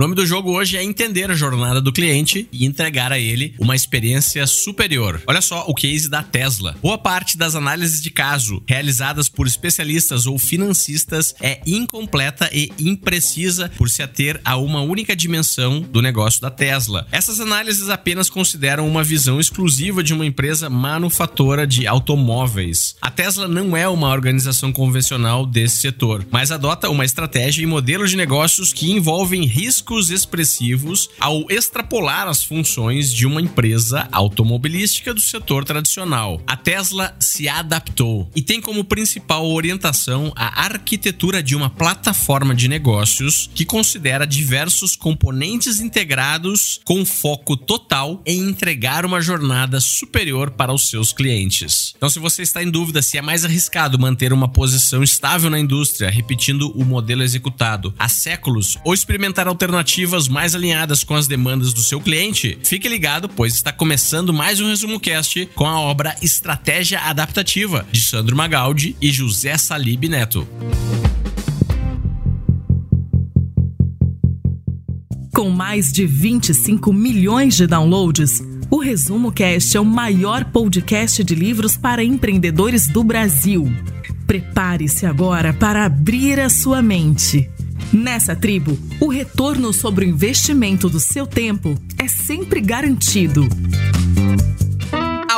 O nome do jogo hoje é entender a jornada do cliente e entregar a ele uma experiência superior. Olha só o case da Tesla. Boa parte das análises de caso realizadas por especialistas ou financistas é incompleta e imprecisa por se ater a uma única dimensão do negócio da Tesla. Essas análises apenas consideram uma visão exclusiva de uma empresa manufatora de automóveis. A Tesla não é uma organização convencional desse setor, mas adota uma estratégia e modelos de negócios que envolvem riscos expressivos ao extrapolar as funções de uma empresa automobilística do setor tradicional. A Tesla se adaptou e tem como principal orientação a arquitetura de uma plataforma de negócios que considera diversos componentes integrados com foco total em entregar uma jornada superior para os seus clientes. Então, se você está em dúvida se é mais arriscado manter uma posição estável na indústria, repetindo o modelo executado há séculos, ou experimentar alternativas mais alinhadas com as demandas do seu cliente, fique ligado, pois está começando mais um resumo cast com a obra Estratégia Adaptativa de Sandro Magaldi e José Salib Neto. Com mais de 25 milhões de downloads, o Resumo Cast é o maior podcast de livros para empreendedores do Brasil. Prepare-se agora para abrir a sua mente. Nessa tribo, o retorno sobre o investimento do seu tempo é sempre garantido.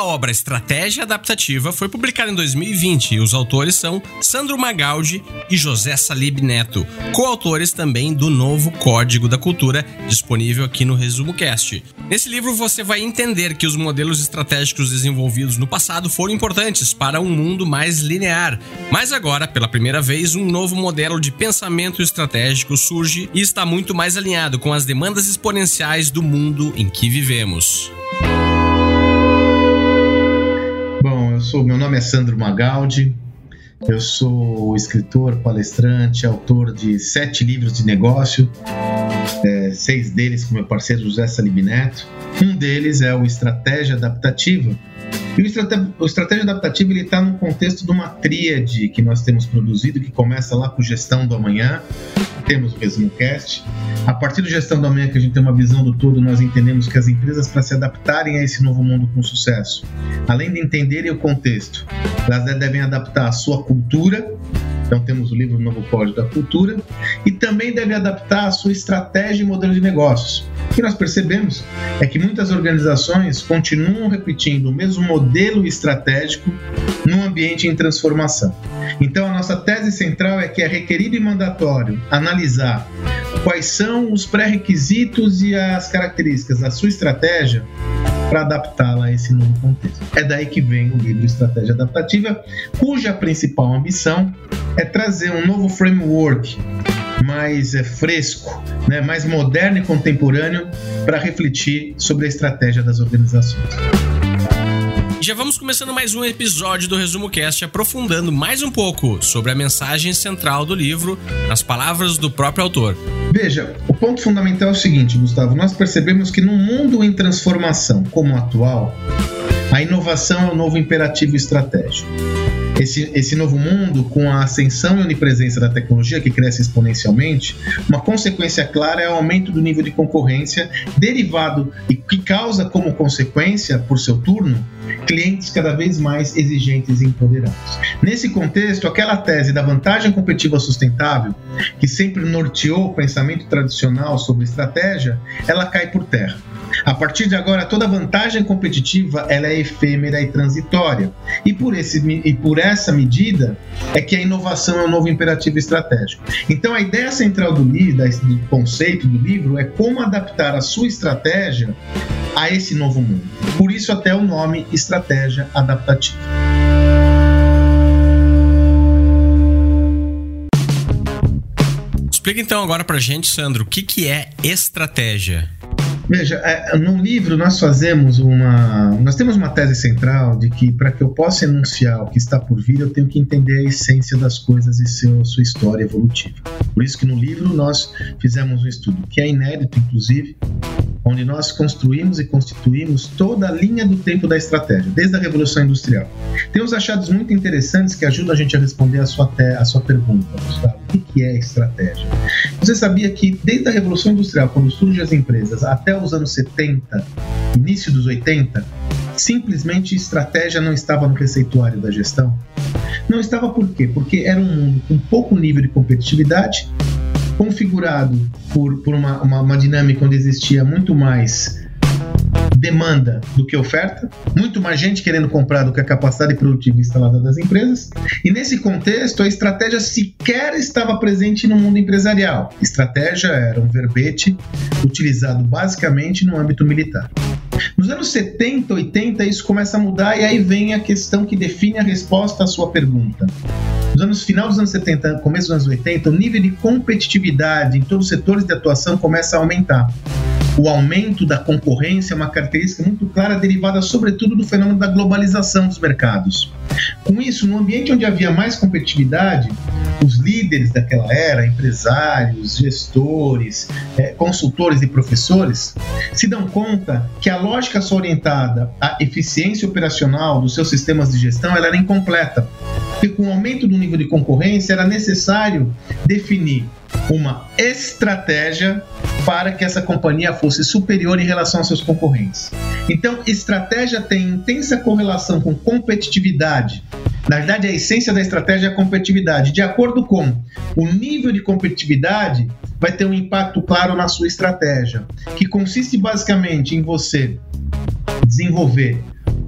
A obra Estratégia Adaptativa foi publicada em 2020 e os autores são Sandro Magaldi e José Salib Neto, coautores também do novo Código da Cultura, disponível aqui no Resumo Cast. Nesse livro você vai entender que os modelos estratégicos desenvolvidos no passado foram importantes para um mundo mais linear, mas agora, pela primeira vez, um novo modelo de pensamento estratégico surge e está muito mais alinhado com as demandas exponenciais do mundo em que vivemos. Sou, meu nome é Sandro Magaldi, eu sou escritor, palestrante, autor de sete livros de negócio, é, seis deles com meu parceiro José Salib Neto. Um deles é o Estratégia Adaptativa, e o, estratégia, adaptativa está no contexto de uma tríade que nós temos produzido, que começa lá com gestão do amanhã, temos o mesmo cast. A partir do gestão do amanhã, que a gente tem uma visão do todo, nós entendemos que as empresas, para se adaptarem a esse novo mundo com sucesso, além de entenderem o contexto, elas devem adaptar a sua cultura, então temos o livro Novo Código da Cultura e também deve adaptar a sua estratégia e modelo de negócios. O que nós percebemos é que muitas organizações continuam repetindo o mesmo modelo estratégico num ambiente em transformação. Então a nossa tese central é que é requerido e mandatório analisar quais são os pré-requisitos e as características da sua estratégia para adaptá-la a esse novo contexto. É daí que vem o livro Estratégia Adaptativa, cuja principal ambição é trazer um novo framework mais é, fresco, né, mais moderno e contemporâneo para refletir sobre a estratégia das organizações. Já vamos começando mais um episódio do Resumo Cast, aprofundando mais um pouco sobre a mensagem central do livro, nas palavras do próprio autor. Veja, o ponto fundamental é o seguinte, Gustavo: nós percebemos que num mundo em transformação como o atual, a inovação é o novo imperativo estratégico esse, esse novo mundo, com a ascensão e onipresença da tecnologia que cresce exponencialmente, uma consequência clara é o aumento do nível de concorrência derivado e que causa como consequência, por seu turno, clientes cada vez mais exigentes e empoderados. Nesse contexto, aquela tese da vantagem competitiva sustentável, que sempre norteou o pensamento tradicional sobre estratégia, ela cai por terra. A partir de agora, toda vantagem competitiva ela é efêmera e transitória. E por, esse, e por essa medida é que a inovação é um novo imperativo estratégico. Então, a ideia central do, livro, do conceito do livro é como adaptar a sua estratégia a esse novo mundo. Por isso, até o nome Estratégia Adaptativa. Explica então agora pra gente, Sandro, o que, que é estratégia? Veja, é, no livro nós fazemos uma. Nós temos uma tese central de que para que eu possa enunciar o que está por vir, eu tenho que entender a essência das coisas e seu, sua história evolutiva. Por isso que no livro nós fizemos um estudo que é inédito, inclusive, onde nós construímos e constituímos toda a linha do tempo da estratégia, desde a Revolução Industrial. Tem uns achados muito interessantes que ajudam a gente a responder a sua, a sua pergunta, Gustavo. O que é estratégia? Você sabia que desde a Revolução Industrial, quando surgem as empresas, até os anos 70, início dos 80, simplesmente estratégia não estava no receituário da gestão? Não estava por quê? Porque era um mundo com pouco nível de competitividade, configurado por, por uma, uma, uma dinâmica onde existia muito mais demanda do que oferta, muito mais gente querendo comprar do que a capacidade produtiva instalada das empresas. E nesse contexto, a estratégia sequer estava presente no mundo empresarial. Estratégia era um verbete utilizado basicamente no âmbito militar. Nos anos 70, 80, isso começa a mudar e aí vem a questão que define a resposta à sua pergunta. Nos anos final dos anos 70, começo dos anos 80, o nível de competitividade em todos os setores de atuação começa a aumentar o aumento da concorrência é uma característica muito clara derivada, sobretudo, do fenômeno da globalização dos mercados. Com isso, no ambiente onde havia mais competitividade, os líderes daquela era, empresários, gestores, é, consultores e professores, se dão conta que a lógica só orientada à eficiência operacional dos seus sistemas de gestão era incompleta. Porque com o aumento do nível de concorrência era necessário definir uma estratégia para que essa companhia fosse superior em relação aos seus concorrentes. Então, estratégia tem intensa correlação com competitividade. Na verdade, a essência da estratégia é a competitividade. De acordo com o nível de competitividade, vai ter um impacto claro na sua estratégia, que consiste basicamente em você desenvolver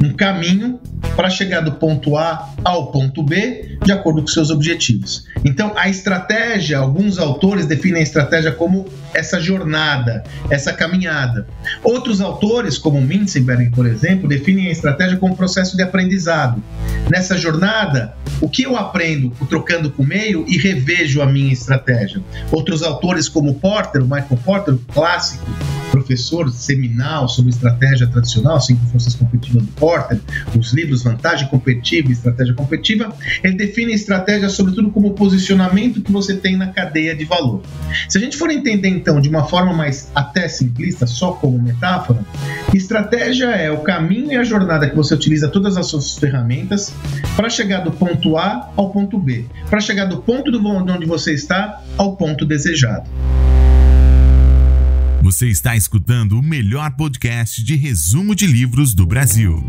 um caminho para chegar do ponto A ao ponto B de acordo com seus objetivos. Então, a estratégia, alguns autores definem a estratégia como essa jornada, essa caminhada. Outros autores, como Minzenberg, por exemplo, definem a estratégia como processo de aprendizado. Nessa jornada, o que eu aprendo trocando com o meio e revejo a minha estratégia. Outros autores, como Porter, o Michael Porter, clássico, professor seminal sobre estratégia tradicional, cinco forças competitivas do Porter, os livros Vantagem Competitiva Estratégia Competitiva, ele define a estratégia sobretudo como o posicionamento que você tem na cadeia de valor. Se a gente for entender então de uma forma mais até simplista, só como metáfora, estratégia é o caminho e a jornada que você utiliza todas as suas ferramentas para chegar do ponto A ao ponto B, para chegar do ponto do onde você está ao ponto desejado. Você está escutando o melhor podcast de resumo de livros do Brasil.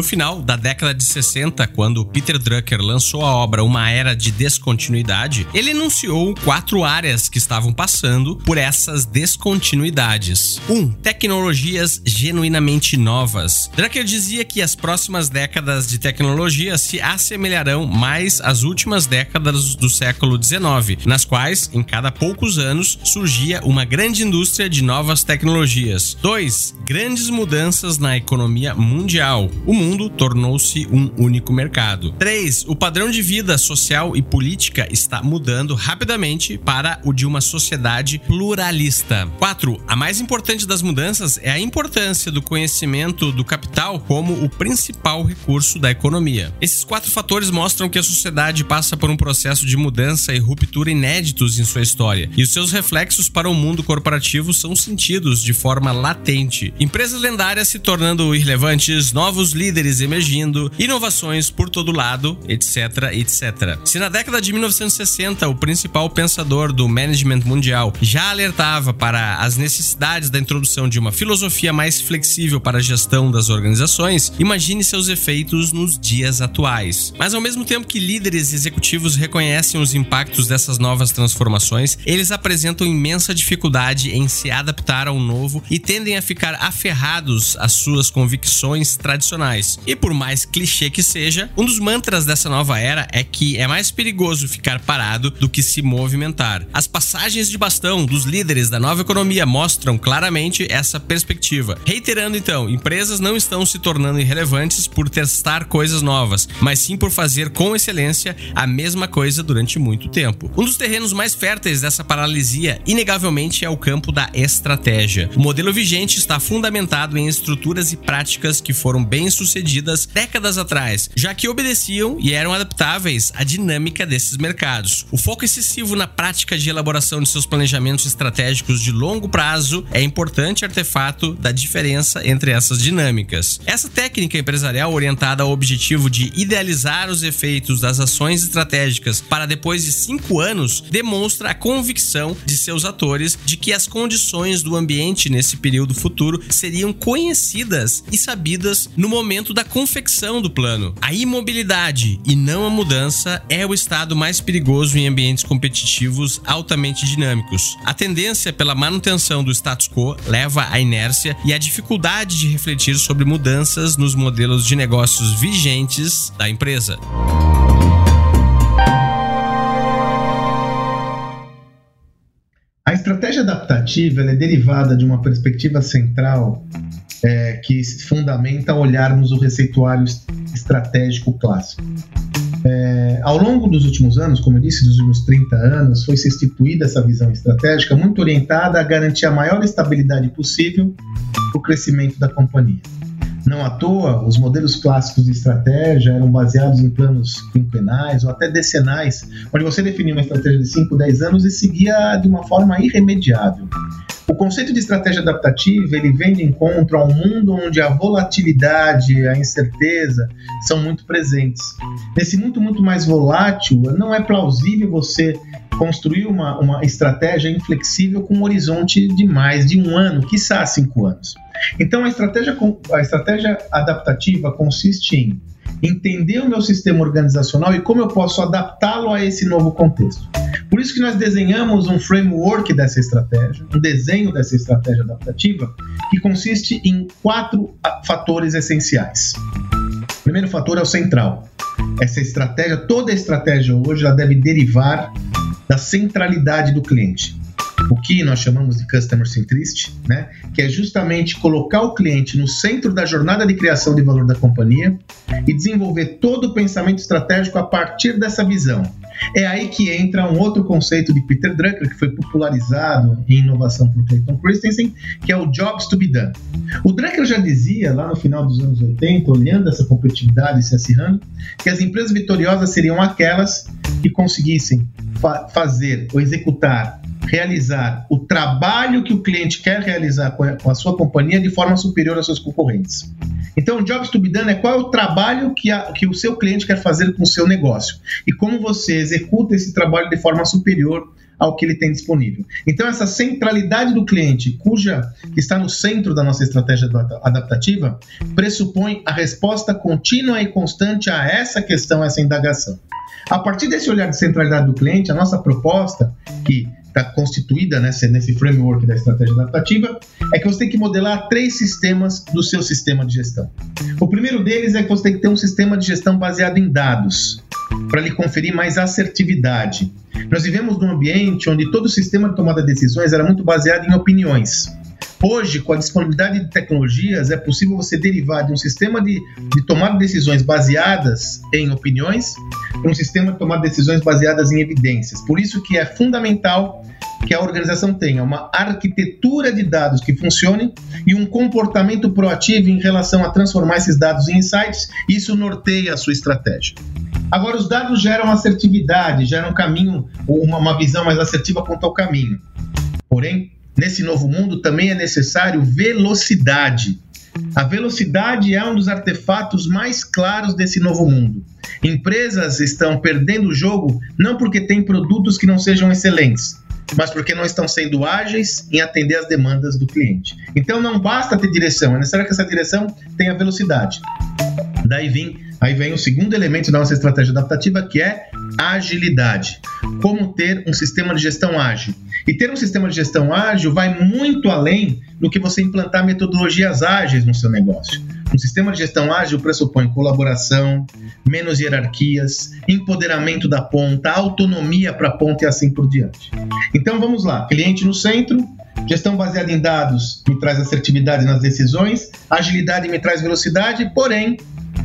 No final da década de 60, quando Peter Drucker lançou a obra Uma Era de Descontinuidade, ele enunciou quatro áreas que estavam passando por essas descontinuidades. 1. Um, tecnologias genuinamente novas. Drucker dizia que as próximas décadas de tecnologia se assemelharão mais às últimas décadas do século XIX, nas quais, em cada poucos anos, surgia uma grande indústria de novas tecnologias. 2. Grandes mudanças na economia mundial. O mundo mundo tornou-se um único mercado. 3. O padrão de vida social e política está mudando rapidamente para o de uma sociedade pluralista. 4. A mais importante das mudanças é a importância do conhecimento do capital como o principal recurso da economia. Esses quatro fatores mostram que a sociedade passa por um processo de mudança e ruptura inéditos em sua história, e os seus reflexos para o mundo corporativo são sentidos de forma latente. Empresas lendárias se tornando irrelevantes, novos líderes líderes emergindo, inovações por todo lado, etc, etc. Se na década de 1960 o principal pensador do management mundial já alertava para as necessidades da introdução de uma filosofia mais flexível para a gestão das organizações, imagine seus efeitos nos dias atuais. Mas ao mesmo tempo que líderes executivos reconhecem os impactos dessas novas transformações, eles apresentam imensa dificuldade em se adaptar ao novo e tendem a ficar aferrados às suas convicções tradicionais. E por mais clichê que seja, um dos mantras dessa nova era é que é mais perigoso ficar parado do que se movimentar. As passagens de bastão dos líderes da nova economia mostram claramente essa perspectiva. Reiterando então, empresas não estão se tornando irrelevantes por testar coisas novas, mas sim por fazer com excelência a mesma coisa durante muito tempo. Um dos terrenos mais férteis dessa paralisia, inegavelmente, é o campo da estratégia. O modelo vigente está fundamentado em estruturas e práticas que foram bem sucedidas sucedidas décadas atrás, já que obedeciam e eram adaptáveis à dinâmica desses mercados. O foco excessivo na prática de elaboração de seus planejamentos estratégicos de longo prazo é importante artefato da diferença entre essas dinâmicas. Essa técnica empresarial orientada ao objetivo de idealizar os efeitos das ações estratégicas para depois de cinco anos demonstra a convicção de seus atores de que as condições do ambiente nesse período futuro seriam conhecidas e sabidas no momento da confecção do plano. A imobilidade e não a mudança é o estado mais perigoso em ambientes competitivos altamente dinâmicos. A tendência pela manutenção do status quo leva à inércia e à dificuldade de refletir sobre mudanças nos modelos de negócios vigentes da empresa. A estratégia adaptativa é derivada de uma perspectiva central é, que fundamenta olharmos o receituário estratégico clássico. É, ao longo dos últimos anos, como eu disse, dos últimos 30 anos, foi se instituída essa visão estratégica muito orientada a garantir a maior estabilidade possível para o crescimento da companhia. Não à toa, os modelos clássicos de estratégia eram baseados em planos quinquenais ou até decenais, onde você definia uma estratégia de 5, 10 anos e seguia de uma forma irremediável. O conceito de estratégia adaptativa ele vem de encontro a um mundo onde a volatilidade, a incerteza são muito presentes. Nesse mundo muito mais volátil, não é plausível você construir uma, uma estratégia inflexível com um horizonte de mais de um ano, quiçá cinco anos. Então, a estratégia, a estratégia adaptativa consiste em entender o meu sistema organizacional e como eu posso adaptá-lo a esse novo contexto. Por isso que nós desenhamos um framework dessa estratégia, um desenho dessa estratégia adaptativa, que consiste em quatro fatores essenciais. O primeiro fator é o central. Essa estratégia, toda estratégia hoje, ela deve derivar da centralidade do cliente o que nós chamamos de customer centricity, né? que é justamente colocar o cliente no centro da jornada de criação de valor da companhia e desenvolver todo o pensamento estratégico a partir dessa visão. É aí que entra um outro conceito de Peter Drucker, que foi popularizado em inovação por Clayton Christensen, que é o Jobs to be Done. O Drucker já dizia, lá no final dos anos 80, olhando essa competitividade se acirrando, que as empresas vitoriosas seriam aquelas que conseguissem fa fazer ou executar realizar o trabalho que o cliente quer realizar com a, sua companhia de forma superior aos seus concorrentes. Então, o Jobs to be done é qual é o trabalho que, a, que o seu cliente quer fazer com o seu negócio e como você executa esse trabalho de forma superior ao que ele tem disponível. Então, essa centralidade do cliente, cuja que está no centro da nossa estratégia adaptativa, pressupõe a resposta contínua e constante a essa questão, a essa indagação. A partir desse olhar de centralidade do cliente, a nossa proposta, que está constituída nesse, nesse framework da estratégia adaptativa, é que você tem que modelar três sistemas do seu sistema de gestão. O primeiro deles é que você tem que ter um sistema de gestão baseado em dados, para lhe conferir mais assertividade. Nós vivemos num ambiente onde todo o sistema de tomada de decisões era muito baseado em opiniões. Hoje, com a disponibilidade de tecnologias, é possível você derivar de um sistema de, de tomada de decisões baseadas em opiniões para um sistema de tomada de decisões baseadas em evidências. Por isso que é fundamental que a organização tenha uma arquitetura de dados que funcione e um comportamento proativo em relação a transformar esses dados em insights. Isso norteia a sua estratégia. Agora, os dados geram assertividade, geram caminho, uma, uma visão mais assertiva quanto ao caminho. Porém, nesse novo mundo também é necessário velocidade. A velocidade é um dos artefatos mais claros desse novo mundo. Empresas estão perdendo o jogo não porque têm produtos que não sejam excelentes, mas porque não estão sendo ágeis em atender às demandas do cliente. Então não basta ter direção, é necessário que essa direção tenha velocidade. Daí vem, aí vem o segundo elemento da nossa estratégia adaptativa, que é agilidade. Como ter um sistema de gestão ágil. E ter um sistema de gestão ágil vai muito além do que você implantar metodologias ágeis no seu negócio. Um sistema de gestão ágil pressupõe colaboração, menos hierarquias, empoderamento da ponta, autonomia para a ponta e assim por diante. Então vamos lá: cliente no centro, gestão baseada em dados me traz assertividade nas decisões, agilidade me traz velocidade, porém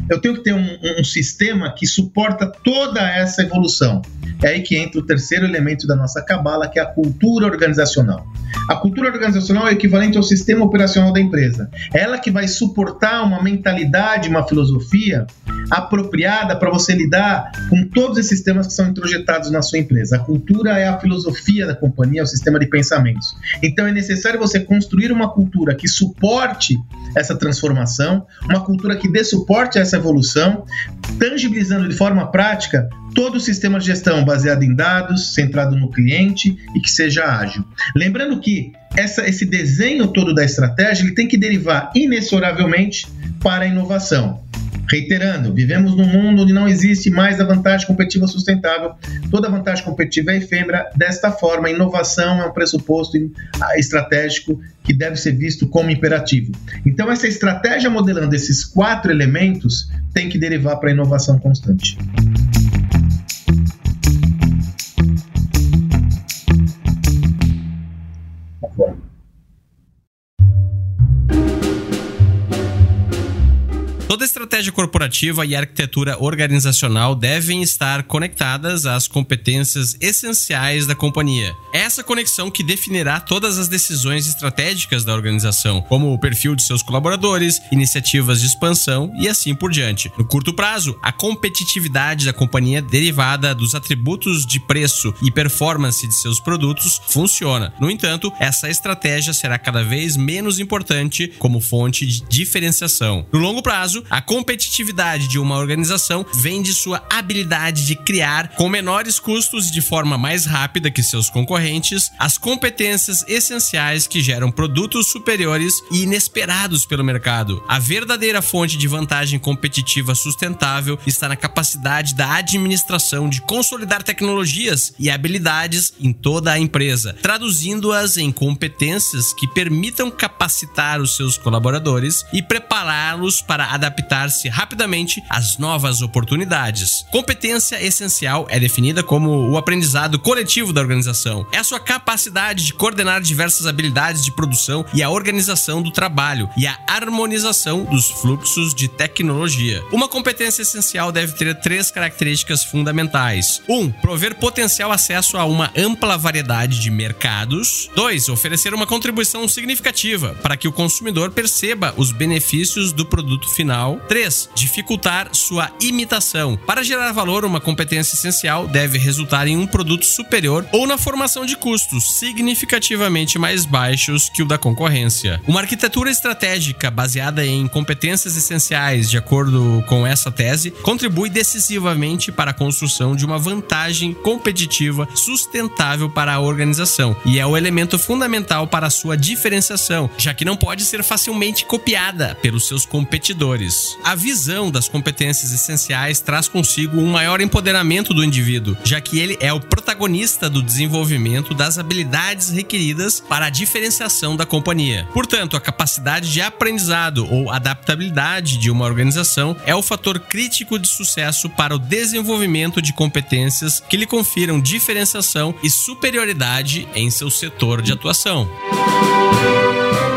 eu tenho que ter um, um sistema que suporta toda essa evolução. É aí que entra o terceiro elemento da nossa cabala, que é a cultura organizacional. A cultura organizacional é equivalente ao sistema operacional da empresa. É ela que vai suportar uma mentalidade, uma filosofia apropriada para você lidar com todos esses temas que são introjetados na sua empresa. A cultura é a filosofia da companhia, é o sistema de pensamentos. Então é necessário você construir uma cultura que suporte essa transformação, uma cultura que dê suporte a essa evolução, tangibilizando de forma prática todo o sistema de gestão baseado em dados, centrado no cliente e que seja ágil. Lembrando que essa, esse desenho todo da estratégia ele tem que derivar inexoravelmente para a inovação. Reiterando, vivemos num mundo onde não existe mais a vantagem competitiva sustentável. Toda vantagem competitiva é efêmera. Desta forma, a inovação é um pressuposto estratégico que deve ser visto como imperativo. Então, essa estratégia modelando esses quatro elementos tem que derivar para a inovação constante. Toda estratégia corporativa e arquitetura organizacional devem estar conectadas às competências essenciais da companhia. É essa conexão que definirá todas as decisões estratégicas da organização, como o perfil de seus colaboradores, iniciativas de expansão e assim por diante. No curto prazo, a competitividade da companhia derivada dos atributos de preço e performance de seus produtos funciona. No entanto, essa estratégia será cada vez menos importante como fonte de diferenciação. No longo prazo, a competitividade de uma organização vem de sua habilidade de criar, com menores custos e de forma mais rápida que seus concorrentes, as competências essenciais que geram produtos superiores e inesperados pelo mercado. A verdadeira fonte de vantagem competitiva sustentável está na capacidade da administração de consolidar tecnologias e habilidades em toda a empresa, traduzindo-as em competências que permitam capacitar os seus colaboradores e prepará-los para adaptar adaptar-se rapidamente às novas oportunidades. Competência essencial é definida como o aprendizado coletivo da organização. É a sua capacidade de coordenar diversas habilidades de produção e a organização do trabalho e a harmonização dos fluxos de tecnologia. Uma competência essencial deve ter três características fundamentais: 1. Um, prover potencial acesso a uma ampla variedade de mercados. 2. Oferecer uma contribuição significativa para que o consumidor perceba os benefícios do produto final 3. Dificultar sua imitação. Para gerar valor, uma competência essencial deve resultar em um produto superior ou na formação de custos significativamente mais baixos que o da concorrência. Uma arquitetura estratégica baseada em competências essenciais, de acordo com essa tese, contribui decisivamente para a construção de uma vantagem competitiva sustentável para a organização e é o elemento fundamental para a sua diferenciação, já que não pode ser facilmente copiada pelos seus competidores. A visão das competências essenciais traz consigo um maior empoderamento do indivíduo, já que ele é o protagonista do desenvolvimento das habilidades requeridas para a diferenciação da companhia. Portanto, a capacidade de aprendizado ou adaptabilidade de uma organização é o fator crítico de sucesso para o desenvolvimento de competências que lhe confiram diferenciação e superioridade em seu setor de atuação.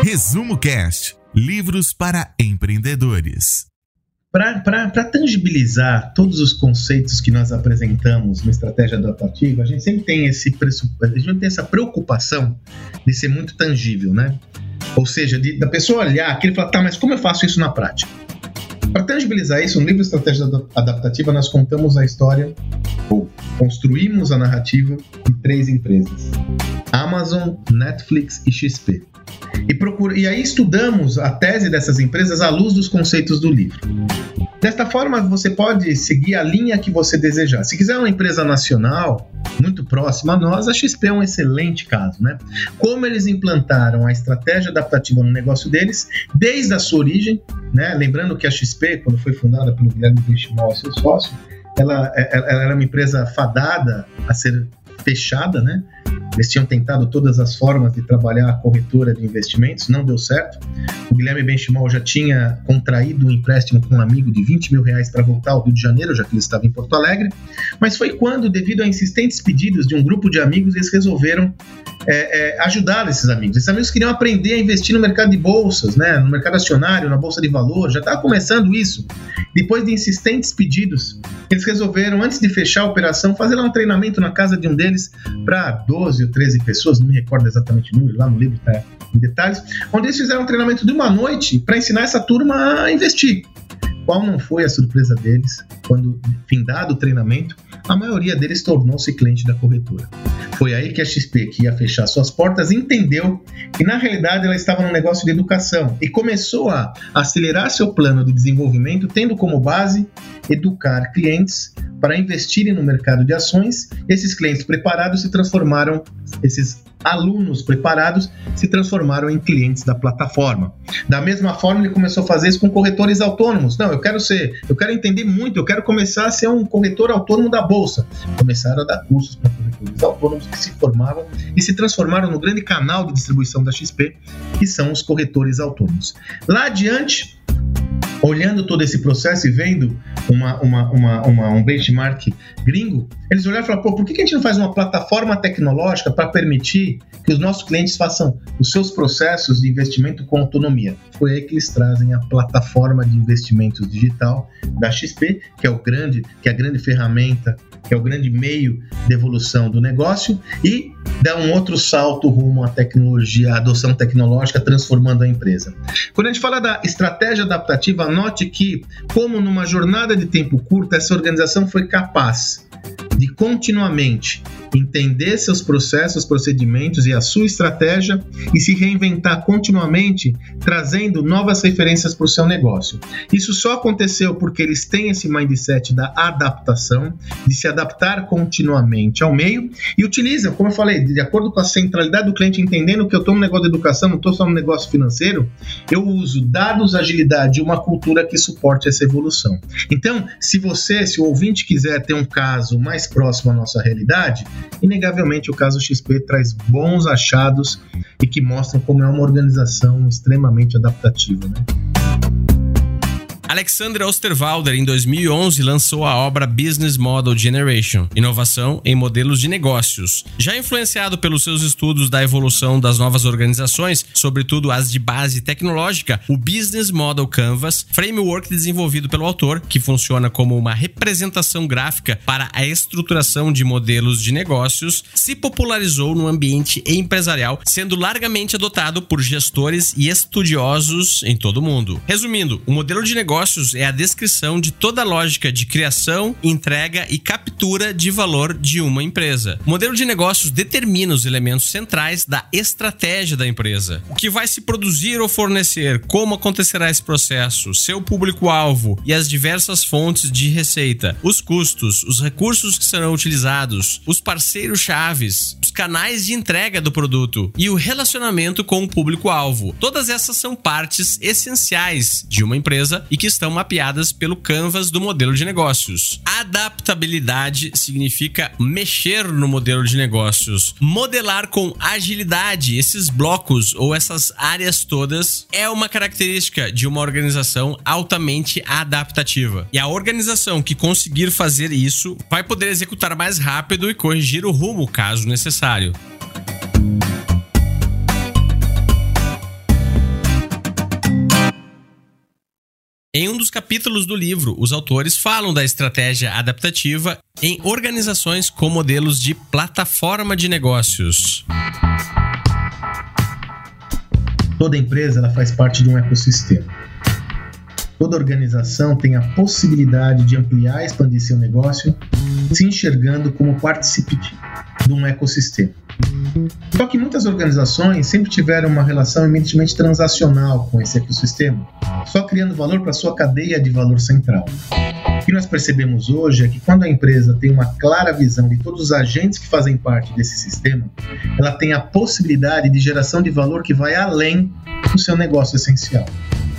Resumo Cast Livros para empreendedores. Para tangibilizar todos os conceitos que nós apresentamos na estratégia adaptativa, a gente sempre tem esse a gente tem essa preocupação de ser muito tangível, né? Ou seja, de, da pessoa olhar aquilo e falar, tá, mas como eu faço isso na prática? Para tangibilizar isso, no livro Estratégia Adaptativa, nós contamos a história, ou construímos a narrativa de três empresas: Amazon, Netflix e XP. E, procura, e aí estudamos a tese dessas empresas à luz dos conceitos do livro. Desta forma, você pode seguir a linha que você desejar. Se quiser uma empresa nacional, muito próxima a nós, a XP é um excelente caso, né? Como eles implantaram a estratégia adaptativa no negócio deles, desde a sua origem, né? Lembrando que a XP, quando foi fundada pelo Guilherme Benchimol seu sócio, ela, ela era uma empresa fadada a ser fechada, né? Eles tinham tentado todas as formas de trabalhar a corretora de investimentos, não deu certo. O Guilherme Benchimol já tinha contraído um empréstimo com um amigo de 20 mil reais para voltar ao Rio de Janeiro, já que ele estava em Porto Alegre. Mas foi quando, devido a insistentes pedidos de um grupo de amigos, eles resolveram é, é, ajudar esses amigos. Esses amigos queriam aprender a investir no mercado de bolsas, né, no mercado acionário, na bolsa de valores, já estava começando isso. Depois de insistentes pedidos, eles resolveram, antes de fechar a operação, fazer lá um treinamento na casa de um deles para 12 ou 13 pessoas, não me recordo exatamente o número, lá no livro está em detalhes, onde eles fizeram um treinamento de uma noite para ensinar essa turma a investir. Qual não foi a surpresa deles quando, findado o treinamento, a maioria deles tornou-se cliente da corretora. Foi aí que a XP, que ia fechar suas portas, entendeu que na realidade ela estava no negócio de educação e começou a acelerar seu plano de desenvolvimento, tendo como base educar clientes para investirem no mercado de ações. Esses clientes preparados se transformaram, esses alunos preparados se transformaram em clientes da plataforma. Da mesma forma, ele começou a fazer isso com corretores autônomos. Não, eu quero ser, eu quero entender muito, eu quero começar a ser um corretor autônomo da bolsa. Começaram a dar cursos para corretores autônomos que se formavam e se transformaram no grande canal de distribuição da XP, que são os corretores autônomos. Lá adiante, olhando todo esse processo e vendo uma, uma, uma, uma, um benchmark gringo, eles olharam e falaram, pô, por que a gente não faz uma plataforma tecnológica para permitir que os nossos clientes façam os seus processos de investimento com autonomia? Foi aí que eles trazem a plataforma de investimentos digital da XP, que é o grande, que é a grande ferramenta que é o grande meio de evolução do negócio, e dá um outro salto rumo à tecnologia, à adoção tecnológica, transformando a empresa. Quando a gente fala da estratégia adaptativa, note que, como numa jornada de tempo curta, essa organização foi capaz de continuamente entender seus processos, procedimentos e a sua estratégia e se reinventar continuamente, trazendo novas referências para o seu negócio. Isso só aconteceu porque eles têm esse mindset da adaptação, de se adaptar continuamente ao meio e utilizam, como eu falei, de acordo com a centralidade do cliente, entendendo que eu estou no negócio de educação, não estou só no negócio financeiro, eu uso dados, agilidade e uma cultura que suporte essa evolução. Então, se você, se o ouvinte quiser ter um caso mais próximo à nossa realidade, inegavelmente o caso XP traz bons achados e que mostram como é uma organização extremamente adaptativa. Né? Alexander Osterwalder, em 2011, lançou a obra Business Model Generation Inovação em Modelos de Negócios. Já influenciado pelos seus estudos da evolução das novas organizações, sobretudo as de base tecnológica, o Business Model Canvas, framework desenvolvido pelo autor, que funciona como uma representação gráfica para a estruturação de modelos de negócios, se popularizou no ambiente empresarial, sendo largamente adotado por gestores e estudiosos em todo o mundo. Resumindo, o modelo de negócio negócios é a descrição de toda a lógica de criação, entrega e captura de valor de uma empresa. O modelo de negócios determina os elementos centrais da estratégia da empresa. O que vai se produzir ou fornecer, como acontecerá esse processo, seu público-alvo e as diversas fontes de receita, os custos, os recursos que serão utilizados, os parceiros chaves, os canais de entrega do produto e o relacionamento com o público-alvo. Todas essas são partes essenciais de uma empresa e que estão mapeadas pelo canvas do modelo de negócios. Adaptabilidade significa mexer no modelo de negócios, modelar com agilidade esses blocos ou essas áreas todas é uma característica de uma organização altamente adaptativa. E a organização que conseguir fazer isso vai poder executar mais rápido e corrigir o rumo caso necessário. Em um dos capítulos do livro, os autores falam da estratégia adaptativa em organizações com modelos de plataforma de negócios. Toda empresa ela faz parte de um ecossistema. Toda organização tem a possibilidade de ampliar e expandir seu negócio, se enxergando como participante de um ecossistema. Só que muitas organizações sempre tiveram uma relação eminentemente transacional com esse ecossistema, só criando valor para sua cadeia de valor central. O que nós percebemos hoje é que quando a empresa tem uma clara visão de todos os agentes que fazem parte desse sistema, ela tem a possibilidade de geração de valor que vai além do seu negócio essencial.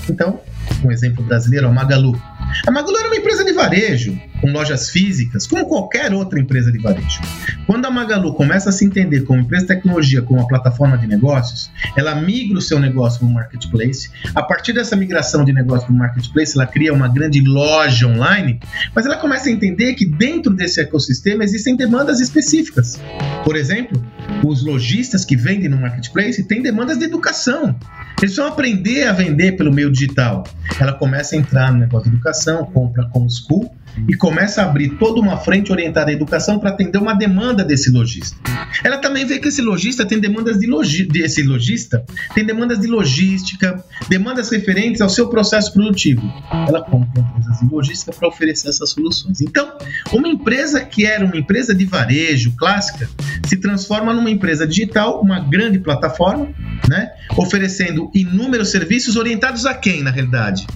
Então, um exemplo brasileiro o Magalu. A Magalu era uma empresa de varejo, com lojas físicas, como qualquer outra empresa de varejo. Quando a Magalu começa a se entender como empresa de tecnologia, como uma plataforma de negócios, ela migra o seu negócio para o marketplace. A partir dessa migração de negócio para o marketplace, ela cria uma grande loja online, mas ela começa a entender que dentro desse ecossistema existem demandas específicas. Por exemplo, os lojistas que vendem no marketplace têm demandas de educação. Eles vão aprender a vender pelo meio digital. Ela começa a entrar no negócio de educação, compra com school e começa a abrir toda uma frente orientada à educação para atender uma demanda desse lojista. Ela também vê que esse lojista tem demandas de logi esse lojista tem demandas de logística, demandas referentes ao seu processo produtivo. Ela compra empresas de logística para oferecer essas soluções. Então, uma empresa que era uma empresa de varejo clássica se transforma numa empresa digital, uma grande plataforma, né, oferecendo inúmeros serviços orientados a quem, na realidade?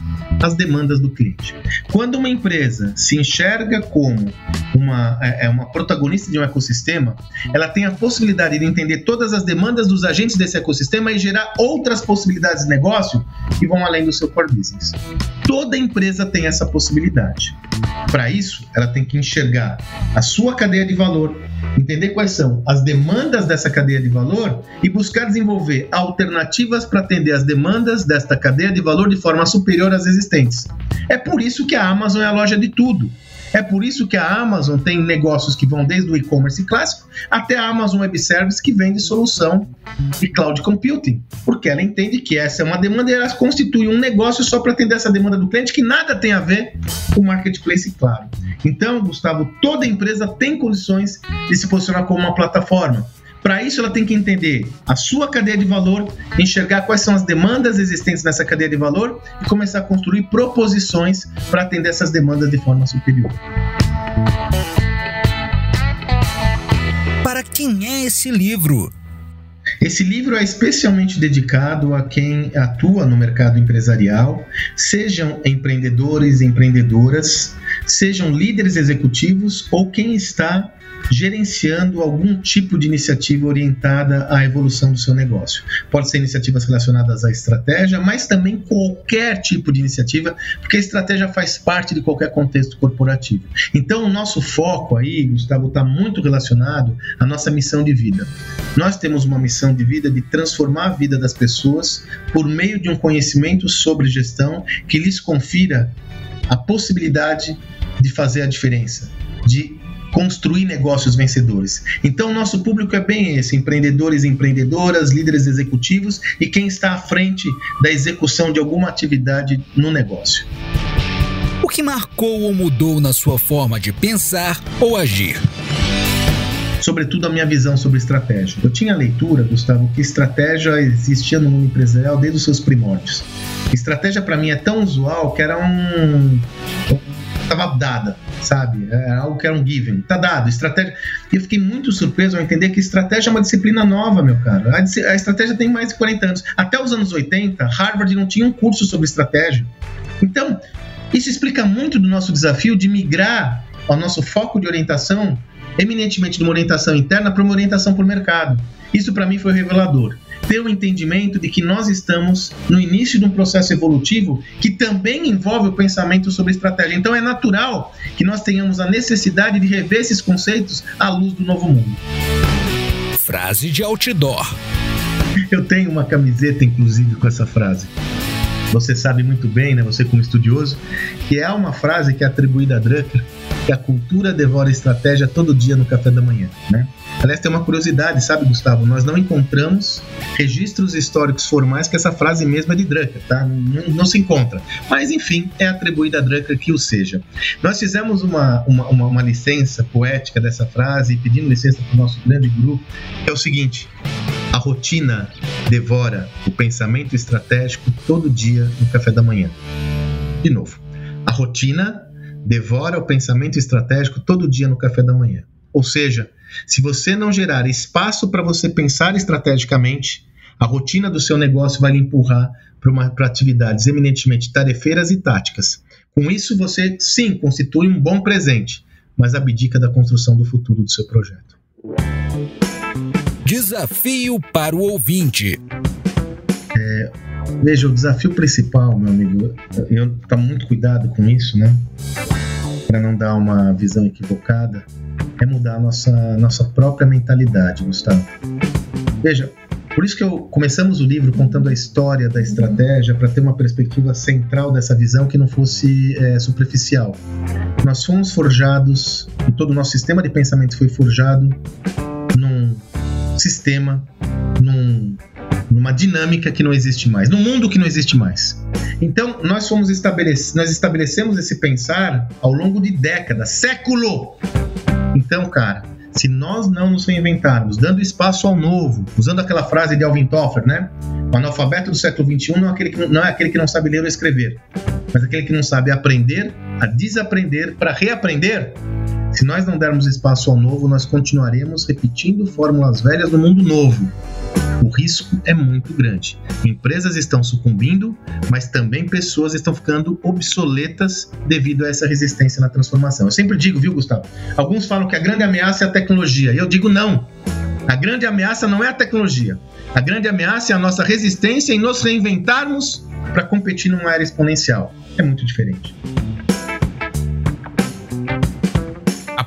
As demandas do cliente. Quando uma empresa se enxerga como uma, é, é, uma protagonista de um ecossistema, ela tem a possibilidade de entender todas as demandas dos agentes desse ecossistema e gerar outras possibilidades de negócio que vão além do seu core business. Toda empresa tem essa possibilidade. Para isso, ela tem que enxergar a sua cadeia de valor, entender quais são as demandas dessa cadeia de valor e buscar desenvolver alternativas para atender as demandas desta cadeia de valor de forma superior às existentes. É por isso que a Amazon é a loja de tudo. É por isso que a Amazon tem negócios que vão desde o e-commerce clássico até a Amazon Web Service que vende solução de cloud computing, porque ela entende que essa é uma demanda e ela constitui um negócio só para atender essa demanda do cliente que nada tem a ver com o marketplace, claro. Então, Gustavo, toda empresa tem condições de se posicionar como uma plataforma. Para isso, ela tem que entender a sua cadeia de valor, enxergar quais são as demandas existentes nessa cadeia de valor e começar a construir proposições para atender essas demandas de forma superior. Para quem é esse livro? Esse livro é especialmente dedicado a quem atua no mercado empresarial, sejam empreendedores e empreendedoras, sejam líderes executivos ou quem está gerenciando algum tipo de iniciativa orientada à evolução do seu negócio. Pode ser iniciativas relacionadas à estratégia, mas também qualquer tipo de iniciativa, porque a estratégia faz parte de qualquer contexto corporativo. Então, o nosso foco aí, Gustavo, está muito relacionado à nossa missão de vida. Nós temos uma missão de vida de transformar a vida das pessoas por meio de um conhecimento sobre gestão que lhes confira a possibilidade de fazer a diferença, de construir negócios vencedores. Então, nosso público é bem esse: empreendedores e empreendedoras, líderes executivos e quem está à frente da execução de alguma atividade no negócio. O que marcou ou mudou na sua forma de pensar ou agir? sobretudo a minha visão sobre estratégia. Eu tinha a leitura, Gustavo, que estratégia existia no mundo empresarial desde os seus primórdios. Estratégia para mim é tão usual que era um estava dada, sabe? Era é algo que era um given. Tá dado, estratégia. E eu fiquei muito surpreso ao entender que estratégia é uma disciplina nova, meu caro. A, a estratégia tem mais de 40 anos. Até os anos 80, Harvard não tinha um curso sobre estratégia. Então, isso explica muito do nosso desafio de migrar ao nosso foco de orientação eminentemente de uma orientação interna para uma orientação por mercado. Isso para mim foi revelador ter o entendimento de que nós estamos no início de um processo evolutivo que também envolve o pensamento sobre estratégia. Então é natural que nós tenhamos a necessidade de rever esses conceitos à luz do novo mundo. Frase de outdoor. Eu tenho uma camiseta, inclusive, com essa frase. Você sabe muito bem, né, você como estudioso, que é uma frase que é atribuída a Drucker, que a cultura devora estratégia todo dia no café da manhã, né? Aliás, tem uma curiosidade, sabe, Gustavo? Nós não encontramos registros históricos formais que essa frase mesma é de Drucker, tá? Não, não, se encontra. Mas, enfim, é atribuída a Drucker que o seja. Nós fizemos uma, uma, uma, uma licença poética dessa frase pedimos licença para o nosso grande grupo, é o seguinte: a rotina devora o pensamento estratégico todo dia no café da manhã. De novo, a rotina devora o pensamento estratégico todo dia no café da manhã. Ou seja, se você não gerar espaço para você pensar estrategicamente, a rotina do seu negócio vai lhe empurrar para atividades eminentemente tarefeiras e táticas. Com isso, você sim constitui um bom presente, mas abdica da construção do futuro do seu projeto. Desafio para o ouvinte. É, veja, o desafio principal, meu amigo, eu estou muito cuidado com isso, né? Para não dar uma visão equivocada é mudar a nossa, nossa própria mentalidade, Gustavo. Veja, por isso que eu começamos o livro contando a história da estratégia para ter uma perspectiva central dessa visão que não fosse é, superficial. Nós fomos forjados e todo o nosso sistema de pensamento foi forjado sistema, num, numa dinâmica que não existe mais, num mundo que não existe mais. Então, nós fomos estabelec nós estabelecemos esse pensar ao longo de décadas, século. Então, cara, se nós não nos reinventarmos, dando espaço ao novo, usando aquela frase de Alvin Toffler, né? O analfabeto do século XXI não é aquele que não, não é aquele que não sabe ler ou escrever, mas aquele que não sabe aprender, a desaprender para reaprender. Se nós não dermos espaço ao novo, nós continuaremos repetindo fórmulas velhas no mundo novo o risco é muito grande. Empresas estão sucumbindo, mas também pessoas estão ficando obsoletas devido a essa resistência na transformação. Eu sempre digo, viu, Gustavo? Alguns falam que a grande ameaça é a tecnologia. E eu digo não. A grande ameaça não é a tecnologia. A grande ameaça é a nossa resistência em nos reinventarmos para competir numa era exponencial. É muito diferente.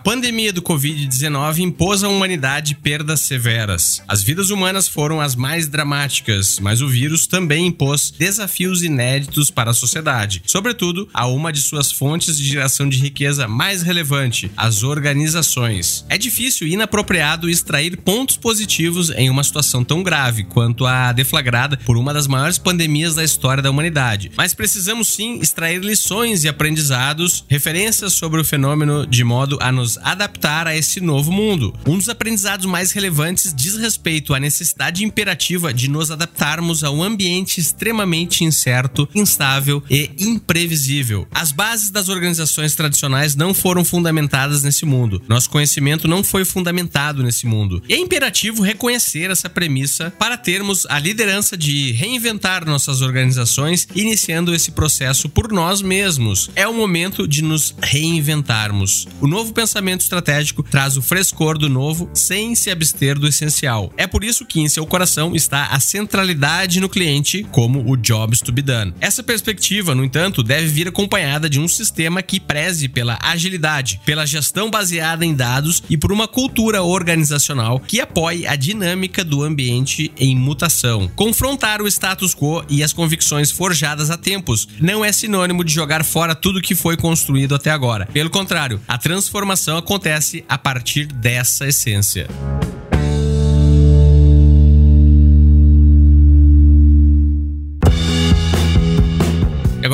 Pandemia do Covid-19 impôs à humanidade perdas severas. As vidas humanas foram as mais dramáticas, mas o vírus também impôs desafios inéditos para a sociedade, sobretudo a uma de suas fontes de geração de riqueza mais relevante, as organizações. É difícil e inapropriado extrair pontos positivos em uma situação tão grave quanto a deflagrada por uma das maiores pandemias da história da humanidade, mas precisamos sim extrair lições e aprendizados, referências sobre o fenômeno de modo a nos adaptar a esse novo mundo. Um dos aprendizados mais relevantes diz respeito à necessidade imperativa de nos adaptarmos a um ambiente extremamente incerto, instável e imprevisível. As bases das organizações tradicionais não foram fundamentadas nesse mundo. Nosso conhecimento não foi fundamentado nesse mundo. E é imperativo reconhecer essa premissa para termos a liderança de reinventar nossas organizações, iniciando esse processo por nós mesmos. É o momento de nos reinventarmos. O novo pensamento pensamento estratégico traz o frescor do novo sem se abster do essencial. É por isso que em seu coração está a centralidade no cliente como o jobs to be done. Essa perspectiva, no entanto, deve vir acompanhada de um sistema que preze pela agilidade, pela gestão baseada em dados e por uma cultura organizacional que apoie a dinâmica do ambiente em mutação. Confrontar o status quo e as convicções forjadas há tempos não é sinônimo de jogar fora tudo que foi construído até agora. Pelo contrário, a transformação acontece a partir dessa essência.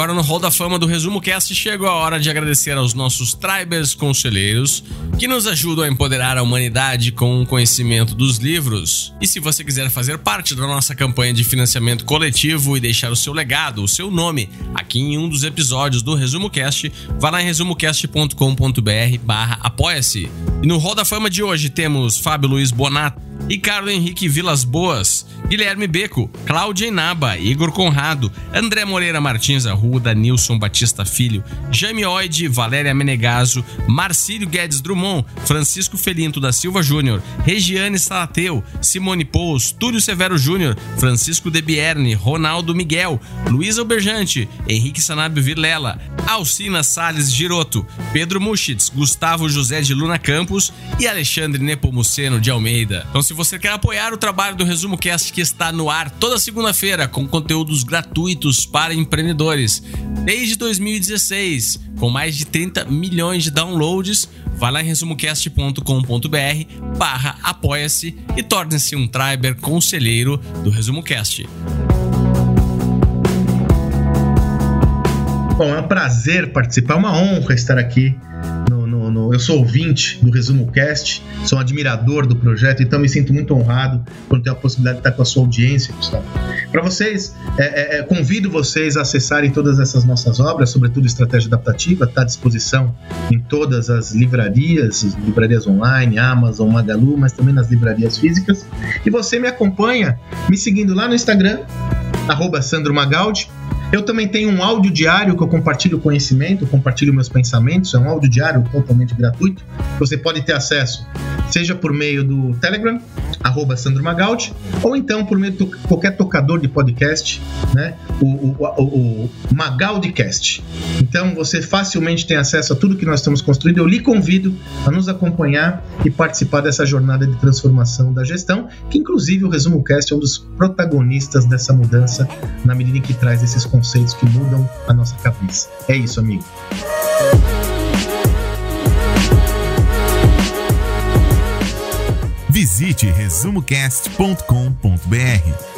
Agora no Hall da Fama do Resumo Cast chegou a hora de agradecer aos nossos tribers conselheiros que nos ajudam a empoderar a humanidade com o conhecimento dos livros. E se você quiser fazer parte da nossa campanha de financiamento coletivo e deixar o seu legado, o seu nome, aqui em um dos episódios do Resumo Cast, vá lá em resumocast.com.br barra apoia-se. E no Hall da Fama de hoje temos Fábio Luiz Bonato, Ricardo Henrique Vilas Boas, Guilherme Beco, Cláudia Inaba, Igor Conrado, André Moreira Martins Arruda, Nilson Batista Filho, Jaime Oide, Valéria Menegaso, Marcílio Guedes Drummond, Francisco Felinto da Silva Júnior, Regiane Salateu, Simone Pous, Túlio Severo Júnior, Francisco Debierne, Ronaldo Miguel, Luiz Alberjante, Henrique Sanabio Vilela, Alcina Sales Giroto, Pedro Muschitz, Gustavo José de Luna Campos e Alexandre Nepomuceno de Almeida. Então, se você quer apoiar o trabalho do Resumo Cast que está no ar toda segunda-feira com conteúdos gratuitos para empreendedores, desde 2016, com mais de 30 milhões de downloads, vá lá em resumocast.com.br barra apoia-se e torne-se um Triber conselheiro do Resumo Cast. Bom, é um prazer participar, é uma honra estar aqui no, no, eu sou ouvinte do Resumo Cast, sou um admirador do projeto, então me sinto muito honrado por ter a possibilidade de estar com a sua audiência. Para vocês, é, é, é, convido vocês a acessarem todas essas nossas obras, sobretudo Estratégia Adaptativa, está à disposição em todas as livrarias, livrarias online, Amazon, Magalu, mas também nas livrarias físicas. E você me acompanha me seguindo lá no Instagram, arroba Sandro Magaldi, eu também tenho um áudio diário que eu compartilho conhecimento, compartilho meus pensamentos. É um áudio diário totalmente gratuito. Você pode ter acesso, seja por meio do Telegram, arroba Sandro Magaldi, ou então por meio de qualquer tocador de podcast, né? O, o, o, o Magaldicast. Então você facilmente tem acesso a tudo que nós estamos construindo. Eu lhe convido a nos acompanhar e participar dessa jornada de transformação da gestão, que inclusive o Resumo Cast é um dos protagonistas dessa mudança, na medida em que traz esses conceitos conceitos que mudam a nossa cabeça. É isso, amigo. Visite resumocast.com.br.